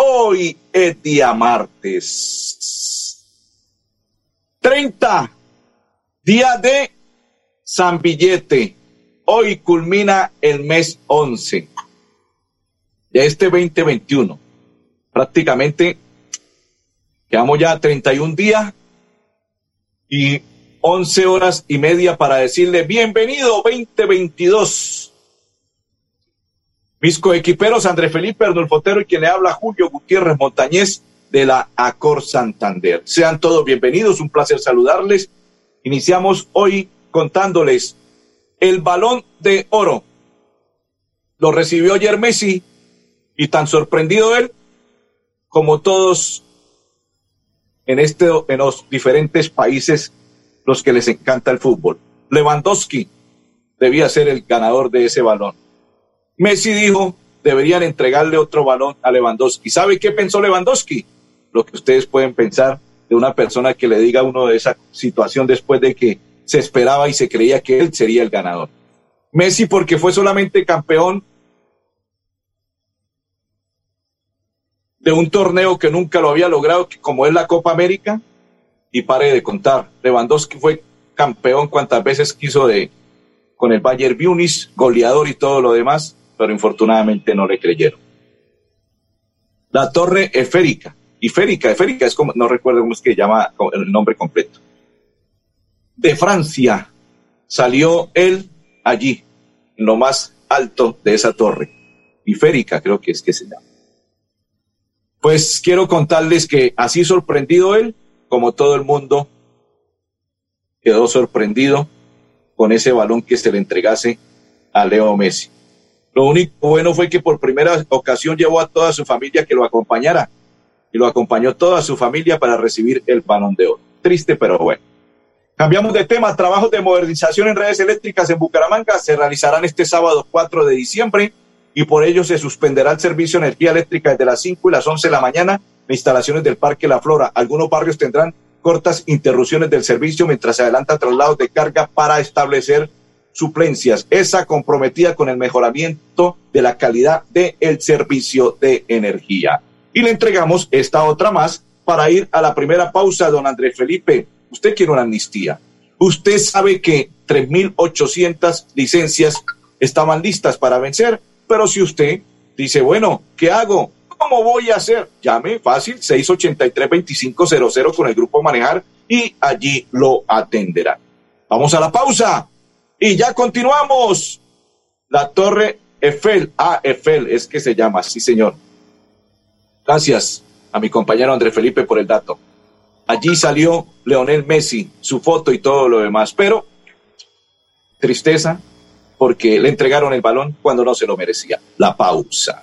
Hoy es día martes. 30, día de San Billete. Hoy culmina el mes 11 de este 2021. Prácticamente quedamos ya 31 días y 11 horas y media para decirle bienvenido 2022. Mis coequiperos André Felipe Arnulfo y quien le habla Julio Gutiérrez Montañez de la Acor Santander. Sean todos bienvenidos, un placer saludarles. Iniciamos hoy contándoles el balón de oro. Lo recibió ayer Messi y tan sorprendido él como todos en, este, en los diferentes países los que les encanta el fútbol. Lewandowski debía ser el ganador de ese balón. Messi dijo, deberían entregarle otro balón a Lewandowski. ¿Sabe qué pensó Lewandowski? Lo que ustedes pueden pensar de una persona que le diga a uno de esa situación después de que se esperaba y se creía que él sería el ganador. Messi porque fue solamente campeón de un torneo que nunca lo había logrado, como es la Copa América, y pare de contar. Lewandowski fue campeón cuantas veces quiso de con el Bayern Munich, goleador y todo lo demás, pero infortunadamente no le creyeron. La torre esférica, esférica, esférica es como, no recuerdo cómo es que llama el nombre completo. De Francia salió él allí, en lo más alto de esa torre. Esférica creo que es que se llama. Pues quiero contarles que así sorprendido él, como todo el mundo, quedó sorprendido con ese balón que se le entregase a Leo Messi. Lo único bueno fue que por primera ocasión llevó a toda su familia que lo acompañara y lo acompañó toda su familia para recibir el balón de oro. Triste, pero bueno. Cambiamos de tema. Trabajos de modernización en redes eléctricas en Bucaramanga se realizarán este sábado 4 de diciembre y por ello se suspenderá el servicio de energía eléctrica desde las 5 y las 11 de la mañana instalaciones del Parque La Flora. Algunos barrios tendrán cortas interrupciones del servicio mientras se adelanta traslados de carga para establecer suplencias. Esa comprometida con el mejoramiento de la calidad del el servicio de energía. Y le entregamos esta otra más para ir a la primera pausa, don Andrés Felipe. Usted quiere una amnistía. Usted sabe que 3.800 licencias estaban listas para vencer, pero si usted dice, bueno, ¿qué hago? ¿Cómo voy a hacer? Llame fácil 683-2500 con el grupo Manejar y allí lo atenderán. Vamos a la pausa y ya continuamos. La Torre Eiffel, ah, Eiffel es que se llama, sí señor. Gracias a mi compañero Andrés Felipe por el dato. Allí salió Leonel Messi, su foto y todo lo demás, pero tristeza porque le entregaron el balón cuando no se lo merecía. La pausa.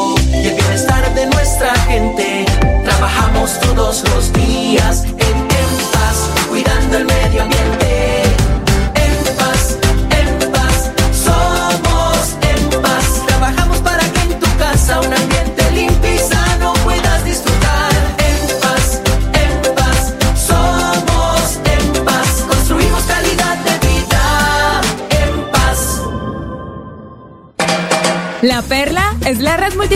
todos los días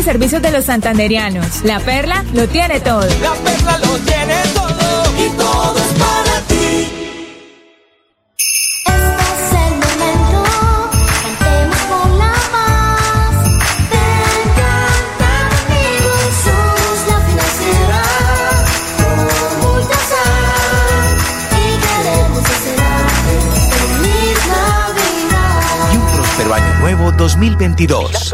multiservicios de los santanderianos. La Perla lo tiene todo. La Perla lo tiene todo y todo es para ti. Este nuevo 2022.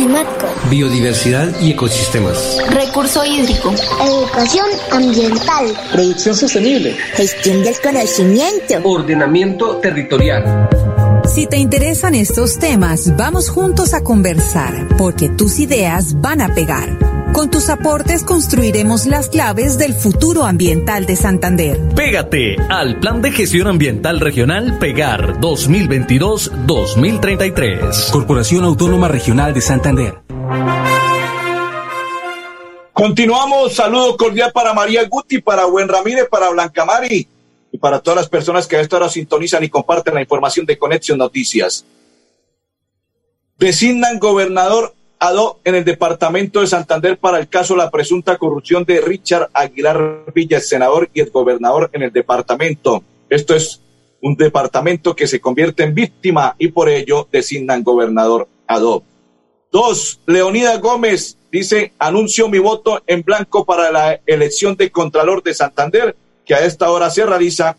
Climático, biodiversidad y ecosistemas, recurso hídrico, educación ambiental, producción sostenible, gestión del conocimiento, ordenamiento territorial. Si te interesan estos temas, vamos juntos a conversar, porque tus ideas van a pegar. Con tus aportes construiremos las claves del futuro ambiental de Santander. Pégate al Plan de Gestión Ambiental Regional Pegar 2022-2033. Corporación Autónoma Regional de Santander. Continuamos, saludo cordial para María Guti, para Buen Ramírez, para Blanca Mari y para todas las personas que a esta hora sintonizan y comparten la información de Conexión Noticias. Designan gobernador ADO en el departamento de Santander para el caso de la presunta corrupción de Richard Aguilar Villa, el senador y el gobernador en el departamento. Esto es un departamento que se convierte en víctima y por ello designan gobernador ADO. Dos, Leonida Gómez dice, anuncio mi voto en blanco para la elección de Contralor de Santander, que a esta hora se realiza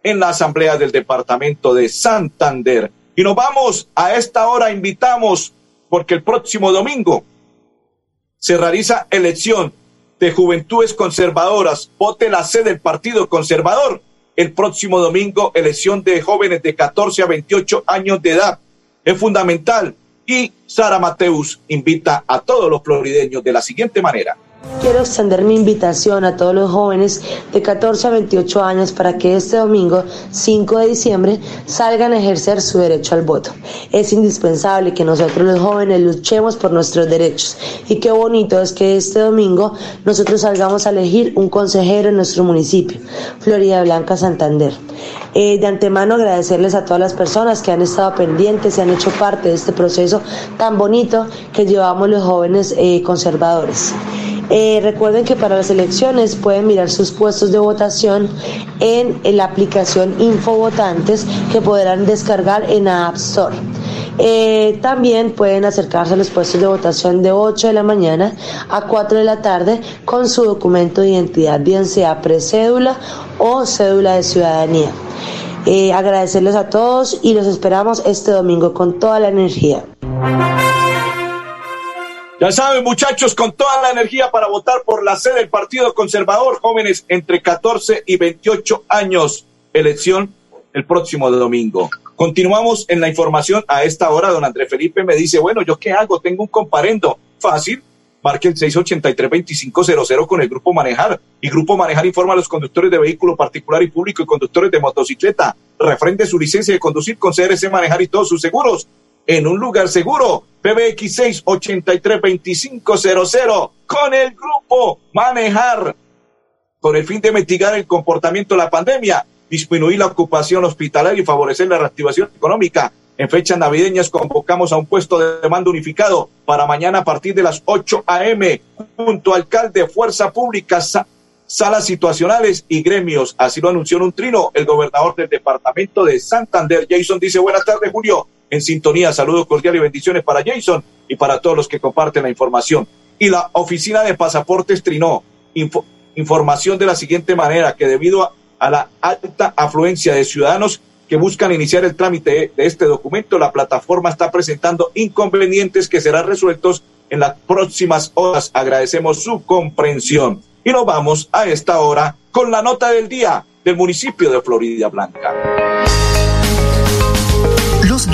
en la Asamblea del Departamento de Santander. Y nos vamos a esta hora, invitamos, porque el próximo domingo se realiza elección de juventudes conservadoras. Vote la sede del Partido Conservador. El próximo domingo, elección de jóvenes de 14 a 28 años de edad. Es fundamental. Y Sara Mateus invita a todos los florideños de la siguiente manera. Quiero extender mi invitación a todos los jóvenes de 14 a 28 años para que este domingo 5 de diciembre salgan a ejercer su derecho al voto. Es indispensable que nosotros los jóvenes luchemos por nuestros derechos y qué bonito es que este domingo nosotros salgamos a elegir un consejero en nuestro municipio, Florida Blanca Santander. Eh, de antemano agradecerles a todas las personas que han estado pendientes y han hecho parte de este proceso tan bonito que llevamos los jóvenes eh, conservadores. Eh, recuerden que para las elecciones pueden mirar sus puestos de votación en, la aplicación Infovotantes que podrán descargar en App Store. Eh, también pueden acercarse a los puestos de votación de 8 de la mañana a 4 de la tarde con su documento de identidad, bien sea precédula o cédula de ciudadanía. Eh, agradecerles a todos y los esperamos este domingo con toda la energía. Ya saben, muchachos, con toda la energía para votar por la sede del Partido Conservador, jóvenes entre 14 y 28 años. Elección el próximo domingo. Continuamos en la información a esta hora. Don Andrés Felipe me dice, bueno, ¿yo qué hago? Tengo un comparendo. Fácil. Marque el 683-2500 con el Grupo Manejar. Y Grupo Manejar informa a los conductores de vehículo particular y público y conductores de motocicleta. Refrende su licencia de conducir con CRC Manejar y todos sus seguros en un lugar seguro. PBX 683-2500 con el Grupo Manejar. Con el fin de mitigar el comportamiento de la pandemia, disminuir la ocupación hospitalaria y favorecer la reactivación económica. En fechas navideñas convocamos a un puesto de mando unificado para mañana a partir de las 8 a.m. junto al alcalde, Fuerza Pública, sa salas situacionales y gremios. Así lo anunció en un trino el gobernador del departamento de Santander. Jason dice, buenas tardes, Julio. En sintonía, saludos cordiales y bendiciones para Jason y para todos los que comparten la información. Y la oficina de pasaportes trinó info información de la siguiente manera, que debido a, a la alta afluencia de ciudadanos que buscan iniciar el trámite de este documento, la plataforma está presentando inconvenientes que serán resueltos en las próximas horas. Agradecemos su comprensión. Y nos vamos a esta hora con la nota del día del municipio de Florida Blanca.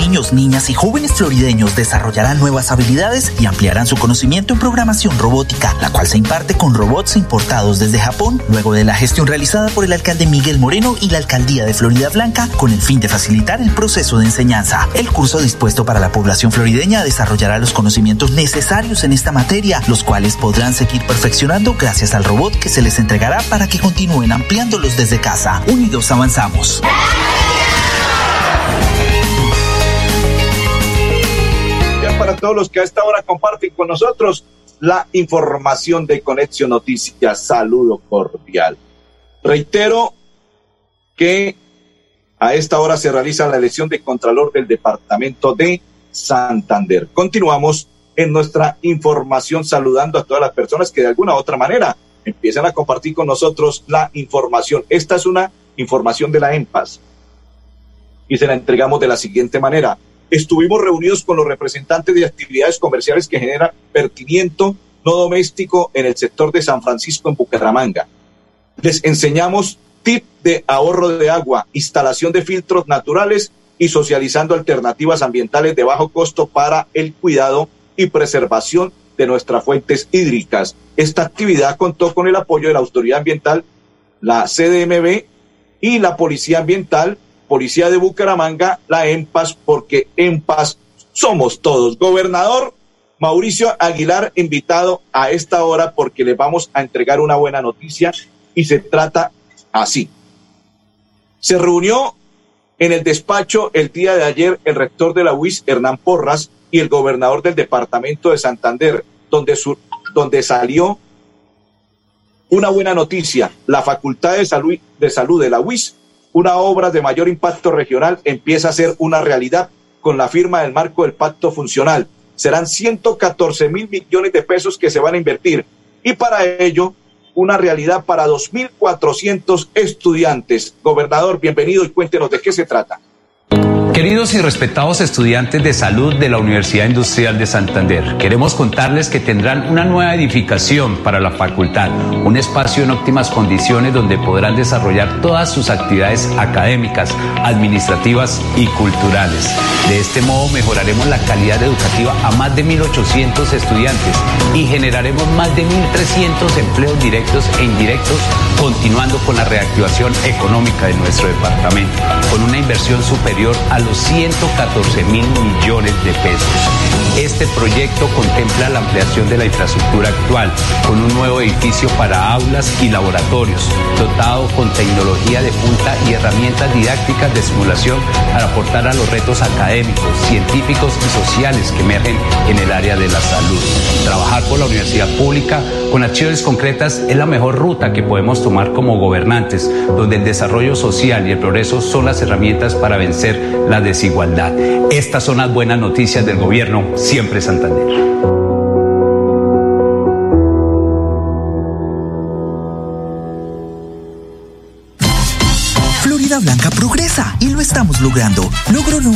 Niños, niñas y jóvenes florideños desarrollarán nuevas habilidades y ampliarán su conocimiento en programación robótica, la cual se imparte con robots importados desde Japón, luego de la gestión realizada por el alcalde Miguel Moreno y la alcaldía de Florida Blanca con el fin de facilitar el proceso de enseñanza. El curso dispuesto para la población florideña desarrollará los conocimientos necesarios en esta materia, los cuales podrán seguir perfeccionando gracias al robot que se les entregará para que continúen ampliándolos desde casa. Unidos avanzamos. Todos los que a esta hora comparten con nosotros la información de Conexión Noticias. Saludo cordial. Reitero que a esta hora se realiza la elección de Contralor del Departamento de Santander. Continuamos en nuestra información saludando a todas las personas que de alguna u otra manera empiezan a compartir con nosotros la información. Esta es una información de la EMPAS y se la entregamos de la siguiente manera estuvimos reunidos con los representantes de actividades comerciales que generan vertimiento no doméstico en el sector de San Francisco en Bucaramanga. Les enseñamos tip de ahorro de agua, instalación de filtros naturales y socializando alternativas ambientales de bajo costo para el cuidado y preservación de nuestras fuentes hídricas. Esta actividad contó con el apoyo de la Autoridad Ambiental, la CDMB y la Policía Ambiental Policía de Bucaramanga, la EMPAS, porque EMPAS somos todos. Gobernador Mauricio Aguilar, invitado a esta hora porque le vamos a entregar una buena noticia y se trata así. Se reunió en el despacho el día de ayer el rector de la UIS, Hernán Porras, y el gobernador del departamento de Santander, donde, donde salió una buena noticia. La Facultad de Salud de, Salud de la UIS una obra de mayor impacto regional empieza a ser una realidad con la firma del marco del pacto funcional. Serán 114 mil millones de pesos que se van a invertir y para ello una realidad para 2.400 estudiantes. Gobernador, bienvenido y cuéntenos de qué se trata. Queridos y respetados estudiantes de salud de la Universidad Industrial de Santander, queremos contarles que tendrán una nueva edificación para la facultad, un espacio en óptimas condiciones donde podrán desarrollar todas sus actividades académicas, administrativas y culturales. De este modo mejoraremos la calidad educativa a más de 1.800 estudiantes y generaremos más de 1.300 empleos directos e indirectos, continuando con la reactivación económica de nuestro departamento, con una inversión superior a los 114 mil millones de pesos. Este proyecto contempla la ampliación de la infraestructura actual, con un nuevo edificio para aulas y laboratorios, dotado con tecnología de punta y herramientas didácticas de simulación para aportar a los retos académicos, científicos y sociales que emergen en el área de la salud. Trabajar por la universidad pública con acciones concretas es la mejor ruta que podemos tomar como gobernantes, donde el desarrollo social y el progreso son las herramientas para vencer la desigualdad. Estas son las buenas noticias del gobierno, siempre Santander. Florida Blanca progresa y lo estamos logrando.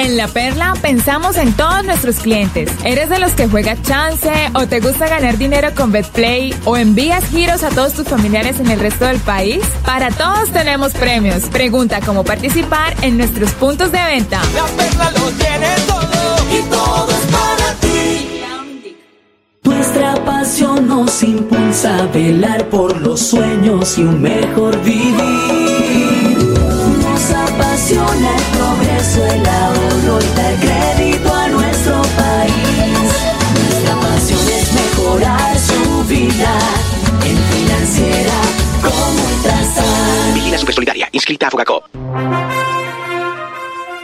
En La Perla pensamos en todos nuestros clientes. ¿Eres de los que juega chance o te gusta ganar dinero con BetPlay o envías giros a todos tus familiares en el resto del país? Para todos tenemos premios. Pregunta cómo participar en nuestros puntos de venta. La perla lo tiene todo y todo es para ti. Nuestra pasión nos impulsa a velar por los sueños y un mejor vivir.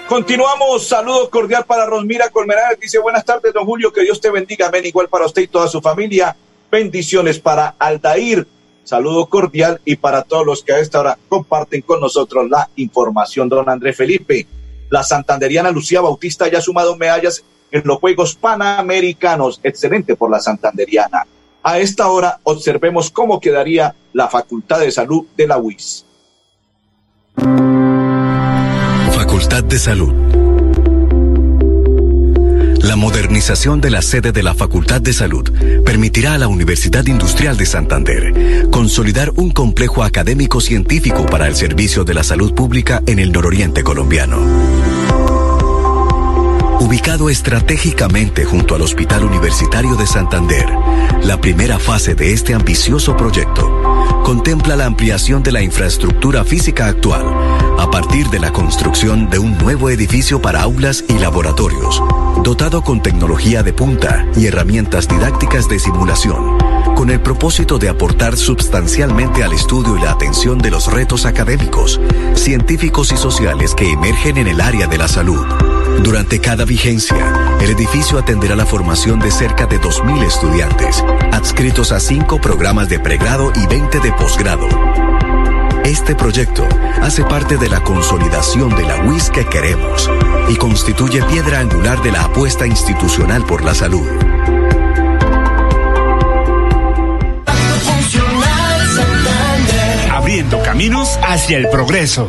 Continuamos, saludo cordial para Rosmira Colmenares, dice buenas tardes, don Julio, que Dios te bendiga, ven igual para usted y toda su familia, bendiciones para Aldair, saludo cordial y para todos los que a esta hora comparten con nosotros la información, don Andrés Felipe, la santanderiana Lucía Bautista ya ha sumado medallas en los Juegos Panamericanos, excelente por la santanderiana. A esta hora observemos cómo quedaría la Facultad de Salud de la UIS. Facultad de Salud. La modernización de la sede de la Facultad de Salud permitirá a la Universidad Industrial de Santander consolidar un complejo académico científico para el servicio de la salud pública en el nororiente colombiano. Ubicado estratégicamente junto al Hospital Universitario de Santander, la primera fase de este ambicioso proyecto contempla la ampliación de la infraestructura física actual a partir de la construcción de un nuevo edificio para aulas y laboratorios, dotado con tecnología de punta y herramientas didácticas de simulación, con el propósito de aportar sustancialmente al estudio y la atención de los retos académicos, científicos y sociales que emergen en el área de la salud. Durante cada vigencia, el edificio atenderá la formación de cerca de 2.000 estudiantes, adscritos a cinco programas de pregrado y 20 de posgrado. Este proyecto hace parte de la consolidación de la UIS que queremos y constituye piedra angular de la apuesta institucional por la salud. Abriendo caminos hacia el progreso.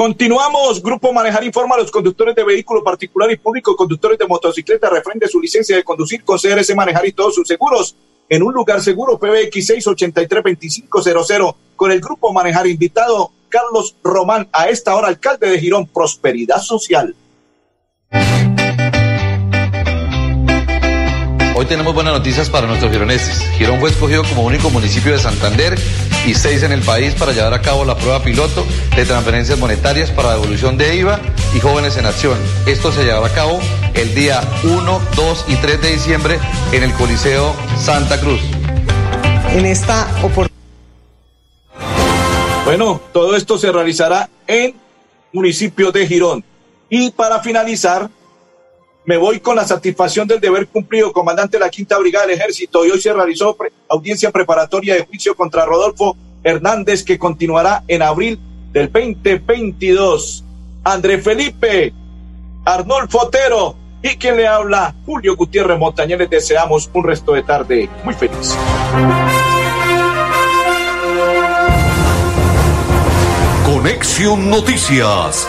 Continuamos. Grupo Manejar informa a los conductores de vehículo particular y público, conductores de motocicleta, refrende su licencia de conducir con CRS Manejar y todos sus seguros en un lugar seguro. PBX 683-2500 con el Grupo Manejar invitado Carlos Román, a esta hora alcalde de Girón, Prosperidad Social. Hoy tenemos buenas noticias para nuestros gironeses. Girón fue escogido como único municipio de Santander y seis en el país para llevar a cabo la prueba piloto de transferencias monetarias para devolución de IVA y jóvenes en acción. Esto se llevará a cabo el día 1, 2 y 3 de diciembre en el Coliseo Santa Cruz. En esta oportunidad. Bueno, todo esto se realizará en municipio de Girón. Y para finalizar, me voy con la satisfacción del deber cumplido, comandante de la Quinta Brigada del Ejército. Y hoy se realizó audiencia preparatoria de juicio contra Rodolfo Hernández, que continuará en abril del 2022. André Felipe, Arnulfo Otero y quien le habla, Julio Gutiérrez Montañez. Les deseamos un resto de tarde muy feliz. Conexión Noticias